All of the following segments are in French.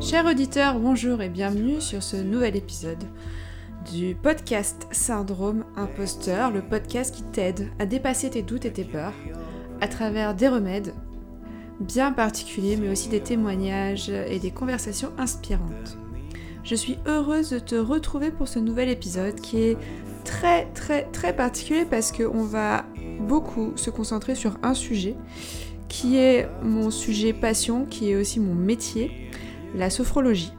Chers auditeurs, bonjour et bienvenue sur ce nouvel épisode du podcast Syndrome Imposteur, le podcast qui t'aide à dépasser tes doutes et tes peurs à travers des remèdes bien particuliers, mais aussi des témoignages et des conversations inspirantes. Je suis heureuse de te retrouver pour ce nouvel épisode qui est très très très particulier parce qu'on va beaucoup se concentrer sur un sujet qui est mon sujet passion, qui est aussi mon métier, la sophrologie.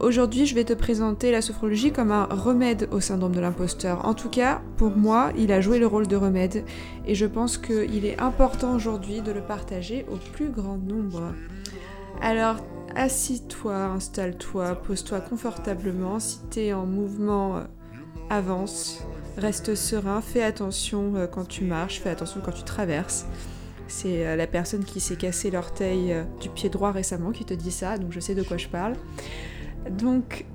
Aujourd'hui, je vais te présenter la sophrologie comme un remède au syndrome de l'imposteur. En tout cas, pour moi, il a joué le rôle de remède et je pense qu'il est important aujourd'hui de le partager au plus grand nombre. Alors, assis-toi, installe-toi, pose-toi confortablement. Si tu es en mouvement, euh, avance, reste serein, fais attention euh, quand tu marches, fais attention quand tu traverses. C'est euh, la personne qui s'est cassé l'orteil du pied droit récemment qui te dit ça, donc je sais de quoi je parle. Donc,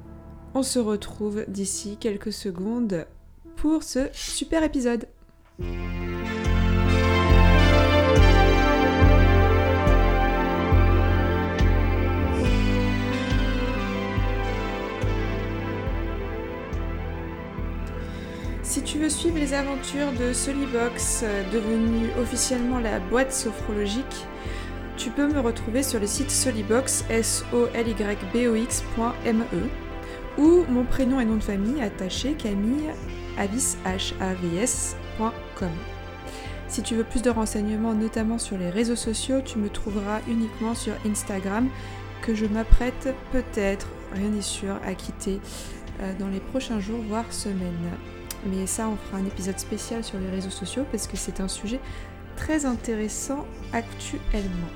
on se retrouve d'ici quelques secondes pour ce super épisode. Si tu veux suivre les aventures de Solibox, euh, devenue officiellement la boîte sophrologique, tu peux me retrouver sur le site solibox, s o l y b o x.me ou mon prénom et nom de famille attaché Camille s.com. Si tu veux plus de renseignements, notamment sur les réseaux sociaux, tu me trouveras uniquement sur Instagram que je m'apprête peut-être, rien n'est sûr, à quitter euh, dans les prochains jours, voire semaines. Mais ça, on fera un épisode spécial sur les réseaux sociaux parce que c'est un sujet très intéressant actuellement.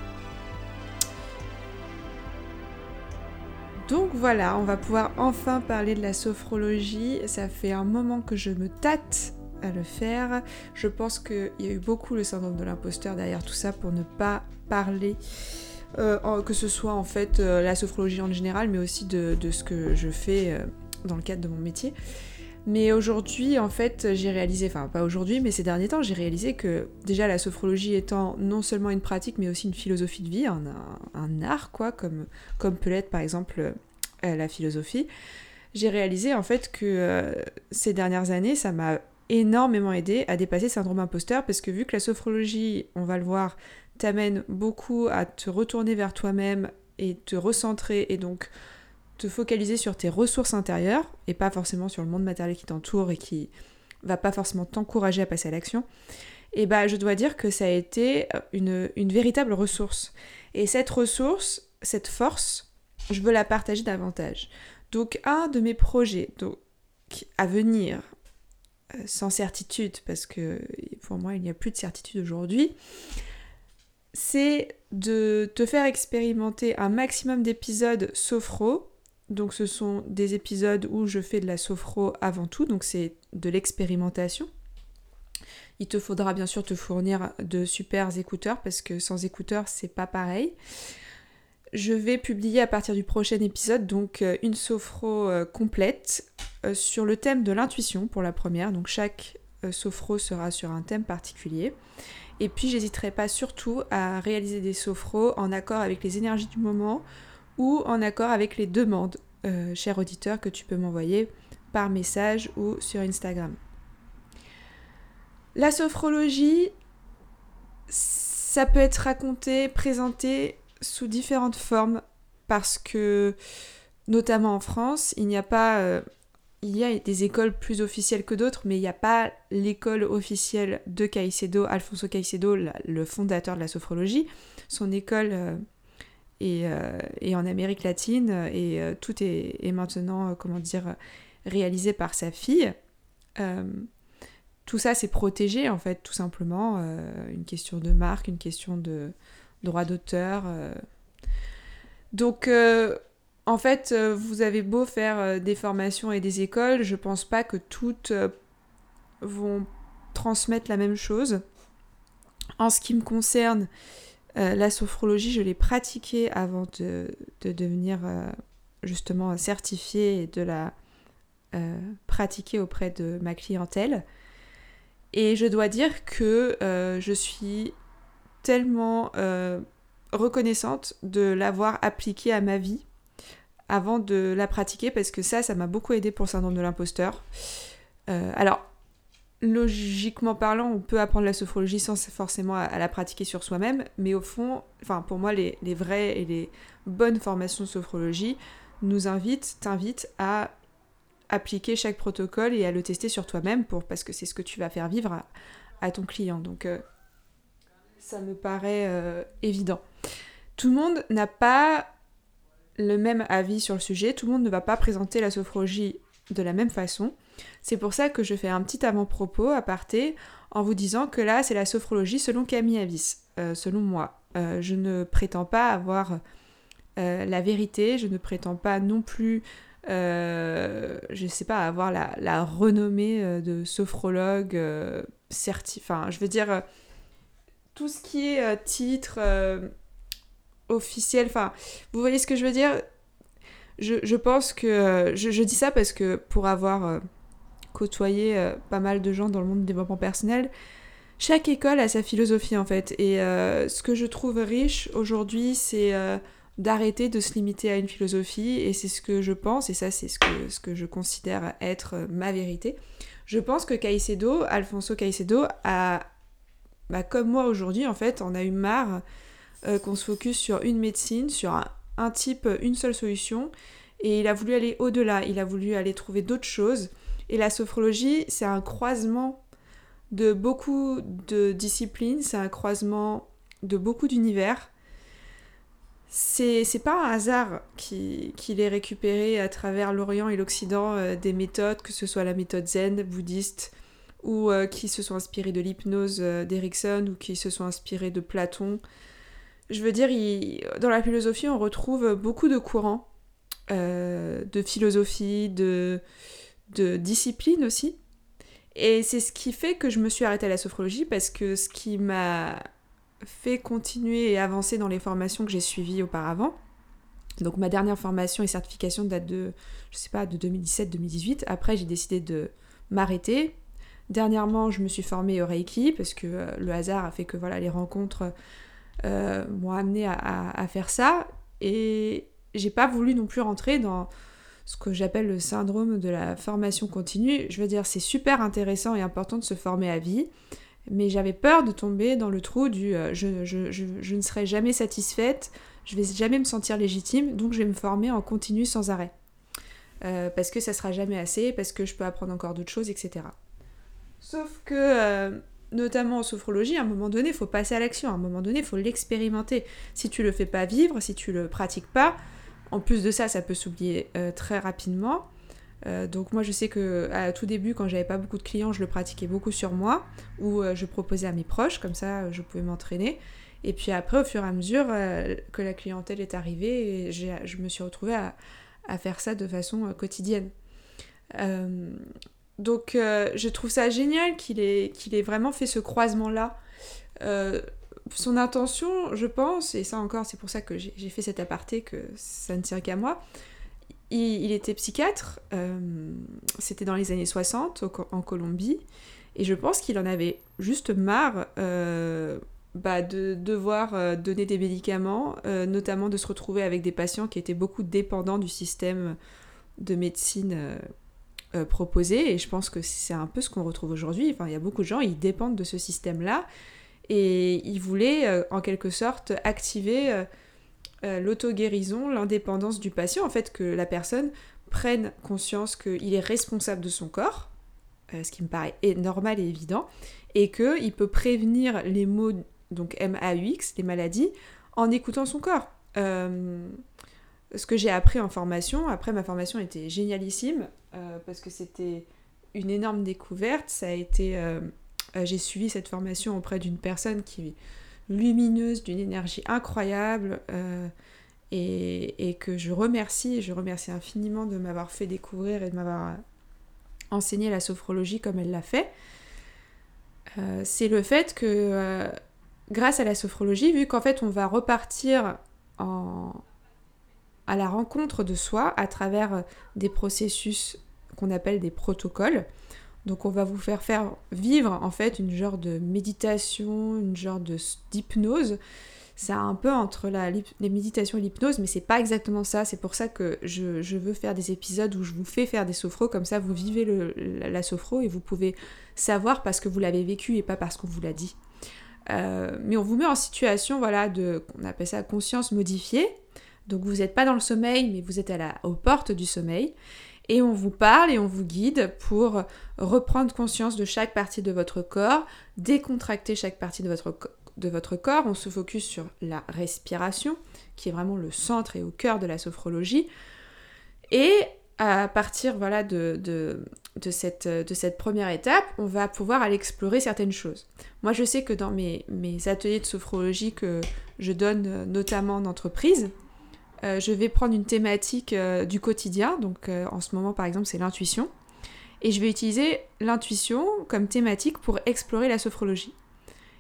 Donc voilà, on va pouvoir enfin parler de la sophrologie. Ça fait un moment que je me tâte à le faire. Je pense qu'il y a eu beaucoup le syndrome de l'imposteur derrière tout ça pour ne pas parler, euh, que ce soit en fait euh, la sophrologie en général, mais aussi de, ce que je fais euh, dans le cadre de mon métier. Mais aujourd'hui, en fait, j'ai réalisé, enfin pas aujourd'hui, mais ces derniers temps, j'ai réalisé que déjà la sophrologie étant non seulement une pratique, mais aussi une philosophie de vie, un, art, quoi, comme, comme peut l'être par exemple euh, la philosophie, j'ai réalisé en fait que euh, ces dernières années, ça m'a énormément aidé à dépasser le syndrome imposteur, parce que vu que la sophrologie, on va le voir, t'amène beaucoup à te retourner vers toi-même et te recentrer, et donc focaliser sur tes ressources intérieures et pas forcément sur le monde matériel qui t'entoure et qui va pas forcément t'encourager à passer à l'action, et bah je dois dire que ça a été une, une véritable ressource. Et cette ressource, cette force, je veux la partager davantage. Donc un de mes projets donc, à venir, euh, sans certitude, parce que pour moi il n'y a plus de certitude aujourd'hui, c'est de te faire expérimenter un maximum d'épisodes sophro donc ce sont des épisodes où je fais de la sophro avant tout, donc c'est de l'expérimentation. Il te faudra bien sûr te fournir de super écouteurs parce que sans écouteurs c'est pas pareil. Je vais publier à partir du prochain épisode donc euh, une sophro euh, complète euh, sur le thème de l'intuition pour la première. Donc chaque sophro sera sur un thème particulier. Et puis j'hésiterai pas surtout à réaliser des sophros en accord avec les énergies du moment ou en accord avec les demandes, euh, cher auditeur, que tu peux m'envoyer par message ou sur Instagram. La sophrologie, ça peut être raconté, présenté sous différentes formes parce que, notamment en France, il n'y a pas... Euh, il y a des écoles plus officielles que d'autres, mais il n'y a pas l'école officielle de Caicedo, Alfonso Caicedo, le fondateur de la sophrologie. Son école euh, et, en Amérique latine, et euh, tout est, maintenant, euh, comment dire, réalisé par sa fille. tout ça, c'est protégé, en fait, tout simplement. une question de marque, une question de droit d'auteur. Donc, en fait, vous avez beau faire des formations et des écoles, je pense pas que toutes vont transmettre la même chose. En ce qui me concerne, la sophrologie, je l'ai pratiquée avant de, devenir justement certifiée et de la pratiquer auprès de ma clientèle. Et je dois dire que je suis tellement reconnaissante de l'avoir appliquée à ma vie avant de la pratiquer parce que ça, ça m'a beaucoup aidé pour le syndrome de l'imposteur. Euh, alors, logiquement parlant, on peut apprendre la sophrologie sans forcément à, la pratiquer sur soi-même, mais au fond, enfin pour moi, les, vraies et les bonnes formations de sophrologie nous invitent, t'invitent à appliquer chaque protocole et à le tester sur toi-même pour parce que c'est ce que tu vas faire vivre à, ton client. Donc euh, ça me paraît euh, évident. Tout le monde n'a pas le même avis sur le sujet, tout le monde ne va pas présenter la sophrologie de la même façon. C'est pour ça que je fais un petit avant-propos à parté en vous disant que là, c'est la sophrologie selon Camille Avis, euh, selon moi. Euh, je ne prétends pas avoir euh, la vérité, je ne prétends pas non plus, je sais pas, avoir la, renommée de sophrologue certifié. Enfin, je veux dire, tout ce qui est titre officiel. Enfin, vous voyez ce que je veux dire? Je, pense que. Je, dis ça parce que pour avoir euh, côtoyé euh, pas mal de gens dans le monde du développement personnel, chaque école a sa philosophie en fait. Et euh, ce que je trouve riche aujourd'hui, c'est d'arrêter de se limiter à une philosophie. Et c'est ce que je pense, et ça, c'est ce que, ce que je considère être ma vérité. Je pense que Caicedo, Alfonso Caicedo, a. Bah, comme moi aujourd'hui, en fait, on a eu marre euh, qu'on se focus sur une médecine, sur un, type, une seule solution. Et il a voulu aller au-delà, il a voulu aller trouver d'autres choses. Et la sophrologie, c'est un croisement de beaucoup de disciplines, c'est un croisement de beaucoup d'univers. C'est, pas un hasard qu'il ait récupéré à travers l'Orient et l'Occident euh, des méthodes, que ce soit la méthode zen, bouddhiste, ou euh, qui se sont inspirés de l'hypnose d'Erickson, ou qui se sont inspirés de Platon, je veux dire, dans la philosophie, on retrouve beaucoup de courants, euh, de philosophie, de, de discipline aussi. Et c'est ce qui fait que je me suis arrêtée à la sophrologie parce que ce qui m'a fait continuer et avancer dans les formations que j'ai suivies auparavant, donc ma dernière formation et certification date de, je sais pas, de 2017-2018. Après, j'ai décidé de m'arrêter. Dernièrement, je me suis formée au Reiki parce que euh, le hasard a fait que voilà, les rencontres euh, m'ont amené à, faire ça. Et j'ai pas voulu non plus rentrer dans ce que j'appelle le syndrome de la formation continue. Je veux dire, c'est super intéressant et important de se former à vie, mais j'avais peur de tomber dans le trou du euh, je, je, je, ne serai jamais satisfaite, je vais jamais me sentir légitime, donc je vais me former en continu sans arrêt. Euh, parce que ça sera jamais assez, parce que je peux apprendre encore d'autres choses, etc. Sauf que notamment en sophrologie, à un moment donné, il faut passer à l'action, à un moment donné, il faut l'expérimenter. Si tu le fais pas vivre, si tu le pratiques pas, en plus de ça, ça peut s'oublier euh, très rapidement. Euh, donc moi je sais que tout début quand j'avais pas beaucoup de clients je le pratiquais beaucoup sur moi ou euh, je proposais à mes proches comme ça je pouvais m'entraîner et puis après au fur et à mesure que la clientèle est arrivée je me suis retrouvée à faire ça de façon quotidienne donc euh, je trouve ça génial qu'il ait, vraiment fait ce croisement-là. Euh, son intention, je pense, et ça encore c'est pour ça que j'ai, fait cet aparté, que ça ne tient qu'à moi, il, était psychiatre, euh, c'était dans les années 60 en Colombie, et je pense qu'il en avait juste marre bah, de devoir donner des médicaments, notamment de se retrouver avec des patients qui étaient beaucoup dépendants du système de médecine euh, proposé et je pense que c'est un peu ce qu'on retrouve aujourd'hui. Il y a beaucoup de gens, ils dépendent de ce système-là et ils voulaient euh, en quelque sorte activer euh, l'auto-guérison, l'indépendance du patient, en fait que la personne prenne conscience qu'il est responsable de son corps, ce qui me paraît normal et évident, et qu'il peut prévenir les maux, donc MAUX, les maladies, en écoutant son corps ce que j'ai appris en formation, après ma formation était génialissime euh, parce que c'était une énorme découverte. Ça a été, euh, euh, j'ai suivi cette formation auprès d'une personne qui est lumineuse, d'une énergie incroyable et, et, que je remercie. Je remercie infiniment de m'avoir fait découvrir et de m'avoir enseigné la sophrologie comme elle l'a fait. c'est le fait que grâce à la sophrologie, vu qu'en fait on va repartir en... à la rencontre de soi à travers des processus qu'on appelle des protocoles. Donc on va vous faire faire vivre en fait une genre de méditation, une genre d'hypnose c'est un peu entre les méditations et l'hypnose, mais c'est pas exactement ça. C'est pour ça que je, veux faire des épisodes où je vous fais faire des sophros, comme ça vous vivez le, la, sophro et vous pouvez savoir parce que vous l'avez vécu et pas parce qu'on vous l'a dit. Euh, mais on vous met en situation, voilà, de, on appelle ça conscience modifiée. Donc vous n'êtes pas dans le sommeil, mais vous êtes à la, aux portes du sommeil. Et on vous parle et on vous guide pour reprendre conscience de chaque partie de votre corps, décontracter chaque partie de votre de votre corps, on se focus sur la respiration, qui est vraiment le centre et au cœur de la sophrologie. Et à partir voilà, de, de, cette, de cette première étape, on va pouvoir aller explorer certaines choses. Moi, je sais que dans mes, mes ateliers de sophrologie que je donne euh, notamment en entreprise, euh, je vais prendre une thématique euh, du quotidien. Donc en ce moment, par exemple, c'est l'intuition. Et je vais utiliser l'intuition comme thématique pour explorer la sophrologie.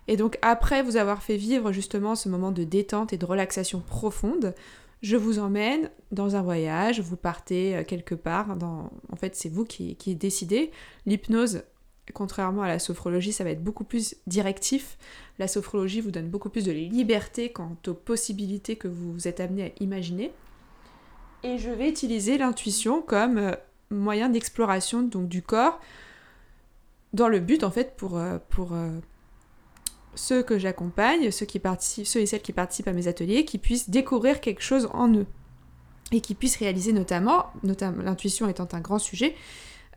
Et donc après vous avoir fait vivre justement ce moment de détente et de relaxation profonde, je vous emmène dans un voyage, vous partez euh, quelque part, en fait c'est vous qui, qui décidez. L'hypnose, contrairement à la sophrologie, ça va être beaucoup plus directif. La sophrologie vous donne beaucoup plus de liberté quant aux possibilités que vous êtes amené à imaginer. Et je vais utiliser l'intuition comme euh, moyen d'exploration donc du corps dans le but en fait pour, euh, pour ceux que j'accompagne, ceux, qui participent, ceux et celles qui participent à mes ateliers, qui puissent découvrir quelque chose en eux. Et qui puissent réaliser notamment, notamment l'intuition étant un grand sujet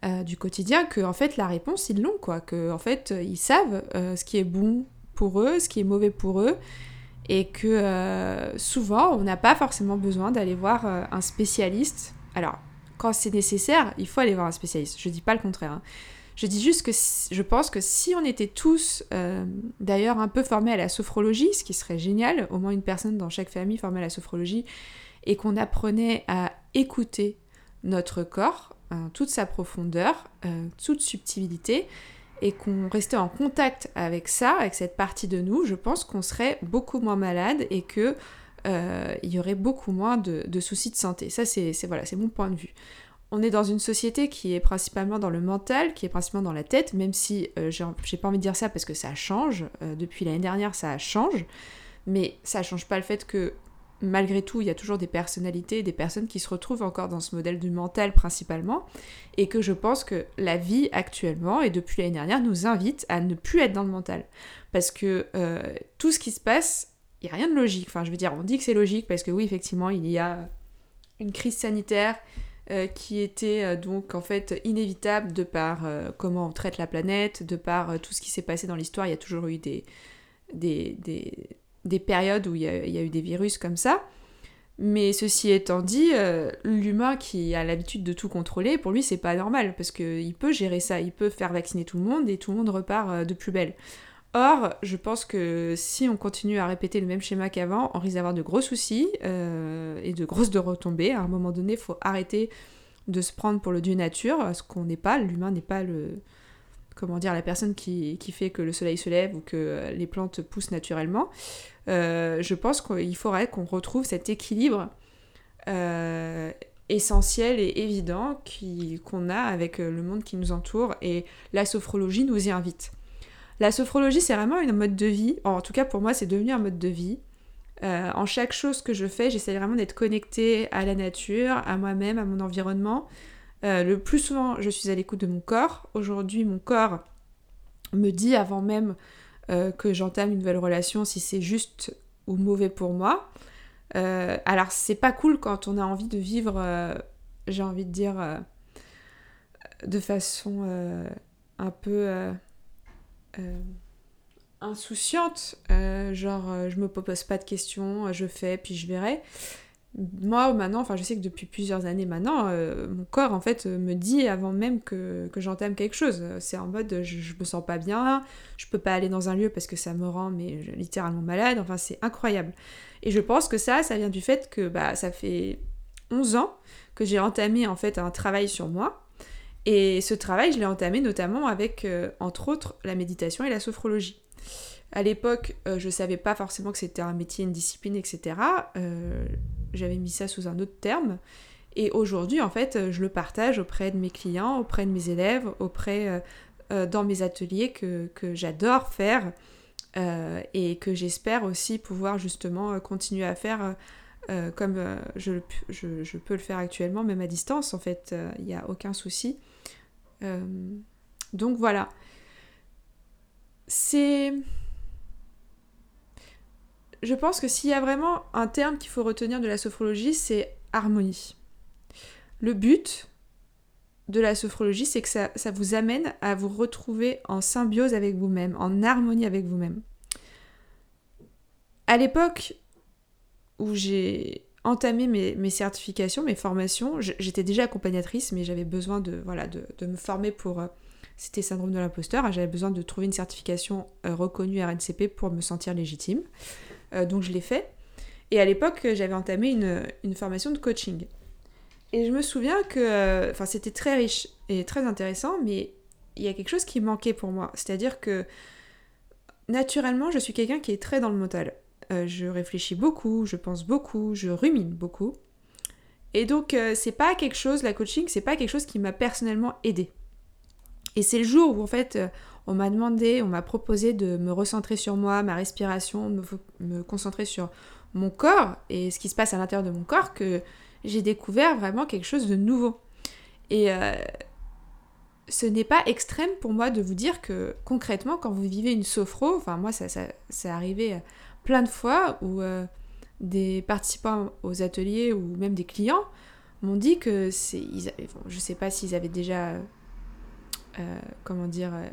euh, du quotidien, que en fait la réponse ils l'ont, quoi. Que en fait ils savent euh, ce qui est bon pour eux, ce qui est mauvais pour eux. Et que euh, souvent on n'a pas forcément besoin d'aller voir un spécialiste. Alors, quand c'est nécessaire, il faut aller voir un spécialiste. Je dis pas le contraire. Hein. Je dis juste que je pense que si on était tous euh, d'ailleurs un peu formés à la sophrologie, ce qui serait génial, au moins une personne dans chaque famille formée à la sophrologie, et qu'on apprenait à écouter notre corps, hein, toute sa profondeur, euh, toute subtilité, et qu'on restait en contact avec ça, avec cette partie de nous, je pense qu'on serait beaucoup moins malade et que euh, il y aurait beaucoup moins de, soucis de santé. Ça, c'est voilà, c'est mon point de vue on est dans une société qui est principalement dans le mental, qui est principalement dans la tête, même si euh, j'ai pas envie de dire ça parce que ça change. Euh, depuis l'année dernière, ça change. Mais ça change pas le fait que malgré tout, il y a toujours des personnalités, des personnes qui se retrouvent encore dans ce modèle du mental principalement. Et que je pense que la vie actuellement, et depuis l'année dernière, nous invite à ne plus être dans le mental. Parce que euh, tout ce qui se passe, il n'y a rien de logique. Enfin, je veux dire, on dit que c'est logique parce que oui, effectivement, il y a une crise sanitaire euh, qui était euh, donc en fait inévitable de par comment on traite la planète, de par tout ce qui s'est passé dans l'histoire. Il y a toujours eu des, des, des, périodes où il y, a, eu des virus comme ça. Mais ceci étant dit, l'humain qui a l'habitude de tout contrôler, pour lui c'est pas normal parce qu'il peut gérer ça, il peut faire vacciner tout le monde et tout le monde repart de plus belle. Or, je pense que si on continue à répéter le même schéma qu'avant, on risque d'avoir de gros soucis euh, et de grosses de retombées. À un moment donné, il faut arrêter de se prendre pour le dieu nature, ce qu'on n'est pas. L'humain n'est pas le, comment dire, la personne qui, fait que le soleil se lève ou que les plantes poussent naturellement. Euh, je pense qu'il faudrait qu'on retrouve cet équilibre euh, essentiel et évident qu'on a avec le monde qui nous entoure et la sophrologie nous y invite. La sophrologie, c'est vraiment une mode de vie. En tout cas, pour moi, c'est devenu un mode de vie. Euh, en chaque chose que je fais, j'essaie vraiment d'être connectée à la nature, à moi-même, à mon environnement. Euh, le plus souvent, je suis à l'écoute de mon corps. Aujourd'hui, mon corps me dit avant même euh, que j'entame une nouvelle relation si c'est juste ou mauvais pour moi. alors, c'est pas cool quand on a envie de vivre, j'ai envie de dire, de façon un peu euh, insouciante, euh, genre euh, je me pose pas de questions, je fais puis je verrai. Moi maintenant, enfin je sais que depuis plusieurs années maintenant, mon corps en fait me dit avant même que, que j'entame quelque chose. C'est en mode je, me sens pas bien, je peux pas aller dans un lieu parce que ça me rend mais littéralement malade, enfin c'est incroyable. Et je pense que ça, ça vient du fait que bah, ça fait 11 ans que j'ai entamé en fait un travail sur moi et ce travail, je l'ai entamé notamment avec, euh, entre autres, la méditation et la sophrologie. À l'époque, je savais pas forcément que c'était un métier, une discipline, etc. J'avais mis ça sous un autre terme. Et aujourd'hui, en fait, je le partage auprès de mes clients, auprès de mes élèves, auprès dans mes ateliers que, que j'adore faire et que j'espère aussi pouvoir justement continuer à faire euh, comme euh, je, je, peux le faire actuellement, même à distance, en fait, il n'y a aucun souci. Euh, donc voilà. C'est... Je pense que s'il y a vraiment un terme qu'il faut retenir de la sophrologie, c'est harmonie. Le but de la sophrologie, c'est que ça, ça vous amène à vous retrouver en symbiose avec vous-même, en harmonie avec vous-même. À l'époque où j'ai entamé mes, certifications, mes formations. J'étais déjà accompagnatrice, mais j'avais besoin de, voilà, de, me former pour... Euh, c'était syndrome de l'imposteur, j'avais besoin de trouver une certification euh, reconnue RNCP pour me sentir légitime. Euh, donc je l'ai fait. Et à l'époque, j'avais entamé une, une, formation de coaching. Et je me souviens que enfin, c'était très riche et très intéressant, mais il y a quelque chose qui manquait pour moi. C'est-à-dire que naturellement, je suis quelqu'un qui est très dans le mental. Euh, je réfléchis beaucoup, je pense beaucoup, je rumine beaucoup. Et donc, euh, c'est pas quelque chose, la coaching, c'est pas quelque chose qui m'a personnellement aidé. Et c'est le jour où, en fait, euh, on m'a demandé, on m'a proposé de me recentrer sur moi, ma respiration, me, concentrer sur mon corps et ce qui se passe à l'intérieur de mon corps que j'ai découvert vraiment quelque chose de nouveau. Et ce n'est pas extrême pour moi de vous dire que concrètement, quand vous vivez une sophro, enfin moi ça, ça, arrivé plein de fois où euh, des participants aux ateliers ou même des clients m'ont dit que c'est. je sais pas s'ils avaient déjà. Euh, comment dire. Euh,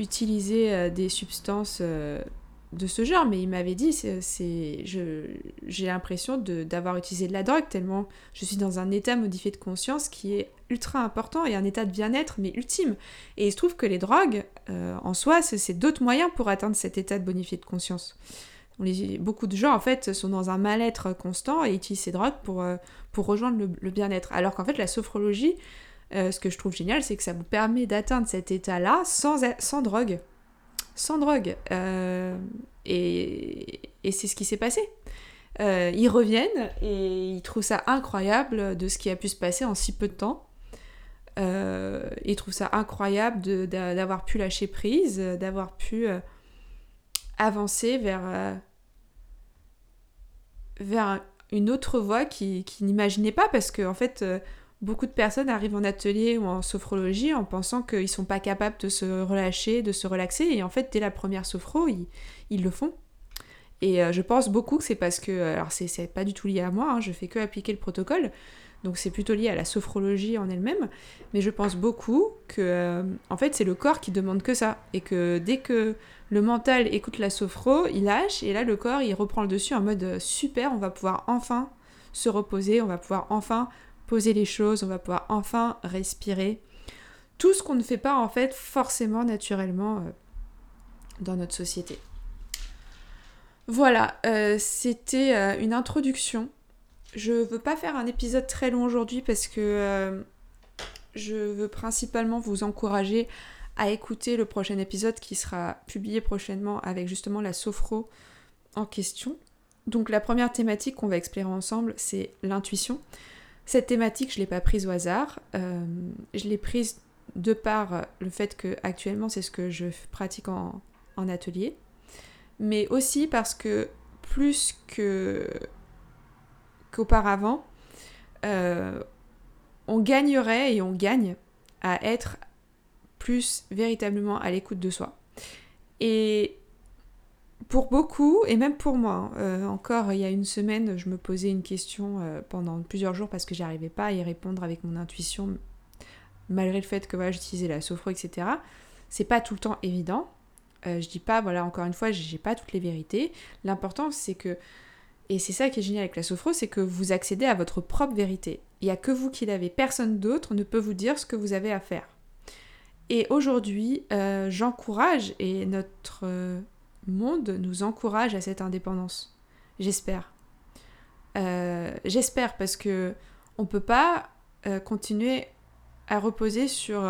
utilisé des substances de ce genre, mais ils m'avaient dit, c'est, j'ai l'impression d'avoir utilisé de la drogue tellement je suis dans un état modifié de conscience qui est ultra important et un état de bien-être mais ultime. Et il se trouve que les drogues, en soi, c'est d'autres moyens pour atteindre cet état de bonifié de conscience beaucoup de gens en fait sont dans un mal-être constant et utilisent ces drogues pour, euh, pour rejoindre le, bien-être. Alors qu'en fait la sophrologie, euh, ce que je trouve génial, c'est que ça vous permet d'atteindre cet état-là sans, sans drogue. Sans drogue. Euh, et, et c'est ce qui s'est passé. ils reviennent et ils trouvent ça incroyable de ce qui a pu se passer en si peu de temps. ils trouvent ça incroyable d'avoir pu lâcher prise, d'avoir pu avancer vers, euh, vers une autre voie qui, qui n'imaginait pas parce que en fait euh, beaucoup de personnes arrivent en atelier ou en sophrologie en pensant qu'ils sont pas capables de se relâcher, de se relaxer. Et en fait dès la première sophro ils, le font. Et euh, je pense beaucoup que c'est parce que, alors c'est pas du tout lié à moi, hein, je fais que appliquer le protocole, donc c'est plutôt lié à la sophrologie en elle-même, mais je pense beaucoup que en fait c'est le corps qui demande que ça, et que dès que le mental écoute la sophro, il lâche, et là le corps il reprend le dessus en mode euh, super, on va pouvoir enfin se reposer, on va pouvoir enfin poser les choses, on va pouvoir enfin respirer. Tout ce qu'on ne fait pas en fait forcément naturellement euh, dans notre société. Voilà, euh, c'était une introduction. Je veux pas faire un épisode très long aujourd'hui parce que je veux principalement vous encourager à écouter le prochain épisode qui sera publié prochainement avec justement la sophro en question. Donc la première thématique qu'on va explorer ensemble, c'est l'intuition. Cette thématique, je ne l'ai pas prise au hasard. Euh, je l'ai prise de par le fait que actuellement c'est ce que je pratique en, atelier, mais aussi parce que plus qu'auparavant, euh, on gagnerait et on gagne à être plus véritablement à l'écoute de soi. Et pour beaucoup, et même pour moi, hein, euh, encore il y a une semaine, je me posais une question euh, pendant plusieurs jours parce que j'arrivais pas à y répondre avec mon intuition, malgré le fait que voilà, j'utilisais la sophro, etc. C'est pas tout le temps évident. Euh, je dis pas, voilà, encore une fois, j'ai pas toutes les vérités. L'important, c'est que, et c'est ça qui est génial avec la sophro, c'est que vous accédez à votre propre vérité. Il n'y a que vous qui l'avez. Personne d'autre ne peut vous dire ce que vous avez à faire. Et aujourd'hui, euh, j'encourage, et notre monde nous encourage à cette indépendance. J'espère. Euh, j'espère parce que on peut pas continuer à reposer sur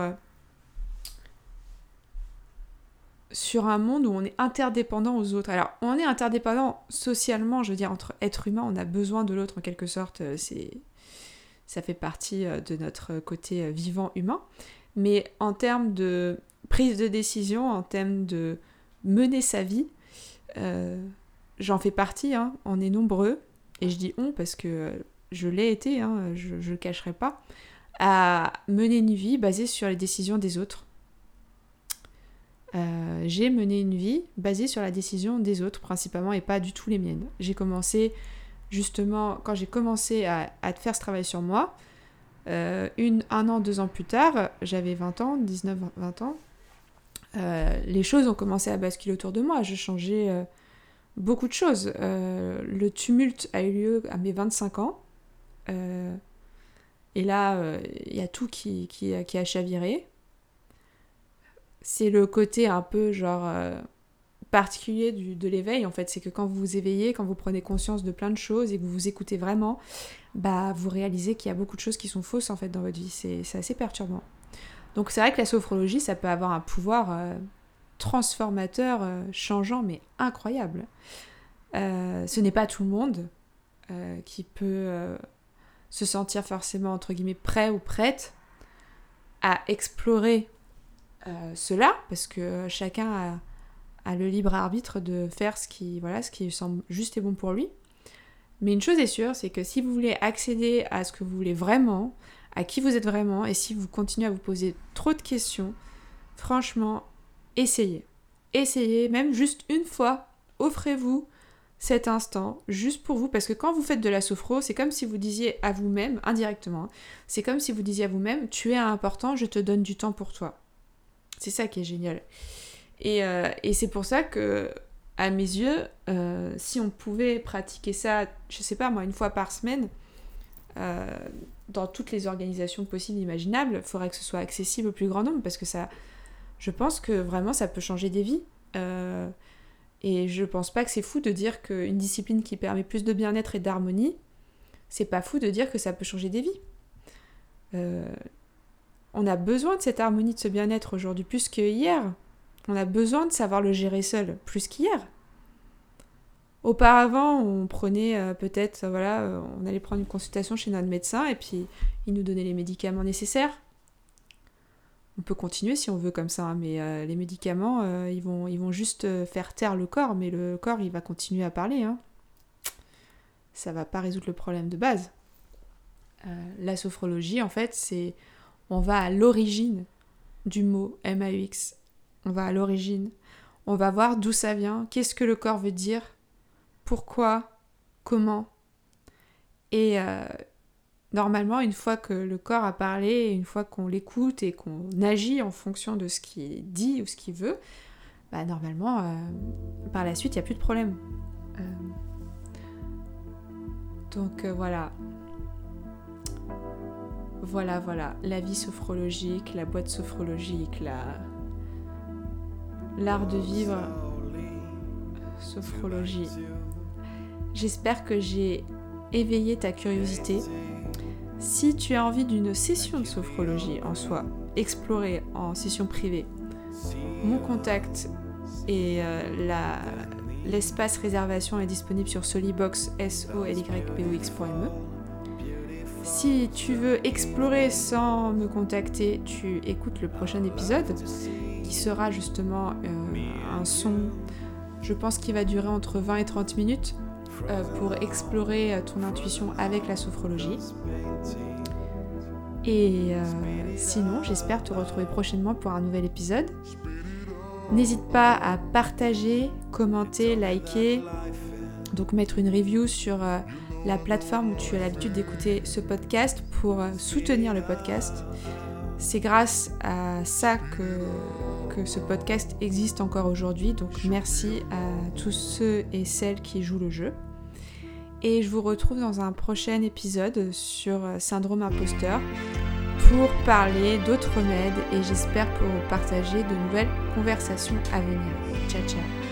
sur un monde où on est interdépendant aux autres. Alors, on est interdépendant socialement, je veux dire, entre êtres humains, on a besoin de l'autre en quelque sorte, euh, ça fait partie euh, de notre côté euh, vivant humain. Mais en termes de prise de décision, en termes de mener sa vie, j'en fais partie, hein. on est nombreux, et je dis on parce que je l'ai été, hein, je ne le cacherai pas, à mener une vie basée sur les décisions des autres. Euh, j'ai mené une vie basée sur la décision des autres principalement et pas du tout les miennes. J'ai commencé justement, quand j'ai commencé à, faire ce travail sur moi, euh, un an, deux ans plus tard, j'avais 20 ans, 19, 20 ans, euh, les choses ont commencé à basculer autour de moi. J'ai changé beaucoup de choses. le tumulte a eu lieu à mes 25 ans. et là, il y a tout qui, qui, a chaviré c'est le côté un peu genre euh, particulier de l'éveil en fait. C'est que quand vous vous éveillez, quand vous prenez conscience de plein de choses et que vous vous écoutez vraiment, bah vous réalisez qu'il y a beaucoup de choses qui sont fausses en fait dans votre vie. C'est assez perturbant. Donc c'est vrai que la sophrologie, ça peut avoir un pouvoir euh, transformateur, euh, changeant, mais incroyable. ce n'est pas tout le monde qui peut se sentir forcément entre guillemets prêt ou prête à explorer euh, cela, parce que chacun a, le libre arbitre de faire ce qui, voilà, ce qui semble juste et bon pour lui. Mais une chose est sûre, c'est que si vous voulez accéder à ce que vous voulez vraiment, à qui vous êtes vraiment, et si vous continuez à vous poser trop de questions, franchement, essayez. Essayez, même juste une fois, offrez-vous cet instant juste pour vous parce que quand vous faites de la sophro, c'est comme si vous disiez à vous-même indirectement, c'est comme si vous disiez à vous-même tu es important, je te donne du temps pour toi. C'est ça qui est génial. Euh, et, c'est pour ça que, à mes yeux, euh, si on pouvait pratiquer ça, je sais pas moi, une fois par semaine, euh, dans toutes les organisations possibles imaginables, il faudrait que ce soit accessible au plus grand nombre parce que ça, je pense que vraiment ça peut changer des vies. et je pense pas que c'est fou de dire qu'une discipline qui permet plus de bien-être et d'harmonie, c'est pas fou de dire que ça peut changer des vies. On a besoin de cette harmonie, de ce bien-être aujourd'hui, plus qu'hier. On a besoin de savoir le gérer seul, plus qu'hier. Auparavant, on prenait euh, peut-être, voilà, euh, on allait prendre une consultation chez notre médecin et puis il nous donnait les médicaments nécessaires. On peut continuer si on veut comme ça, hein, mais euh, les médicaments, ils, vont, ils vont juste faire taire le corps, mais le corps, il va continuer à parler. Hein. Ça va pas résoudre le problème de base. la sophrologie, en fait, c'est on va à l'origine du mot MAUX. On va à l'origine. On va voir d'où ça vient, qu'est-ce que le corps veut dire, pourquoi, comment. Et euh, normalement, une fois que le corps a parlé, une fois qu'on l'écoute et qu'on agit en fonction de ce qu'il dit ou ce qu'il veut, bah normalement, euh, par la suite, il n'y a plus de problème. Euh, donc voilà, voilà, voilà, la vie sophrologique, la boîte sophrologique, la... l'art de vivre, sophrologie. J'espère que j'ai éveillé ta curiosité. Si tu as envie d'une session de sophrologie en soi, explorée en session privée, mon contact et euh, l'espace réservation est disponible sur solibox, s o l y b -X si tu veux explorer sans me contacter, tu écoutes le prochain épisode qui sera justement euh, un son, je pense qu'il va durer entre 20 et 30 minutes pour explorer euh, ton intuition avec la sophrologie. Et sinon, j'espère te retrouver prochainement pour un nouvel épisode. N'hésite pas à partager, commenter, liker, donc mettre une review sur la plateforme où tu as l'habitude d'écouter ce podcast pour euh, soutenir le podcast. C'est grâce à ça que, que ce podcast existe encore aujourd'hui. Donc merci à tous ceux et celles qui jouent le jeu. Et je vous retrouve dans un prochain épisode sur euh, Syndrome Imposteur pour parler d'autres remèdes et j'espère pour partager de nouvelles conversations à venir. Ciao ciao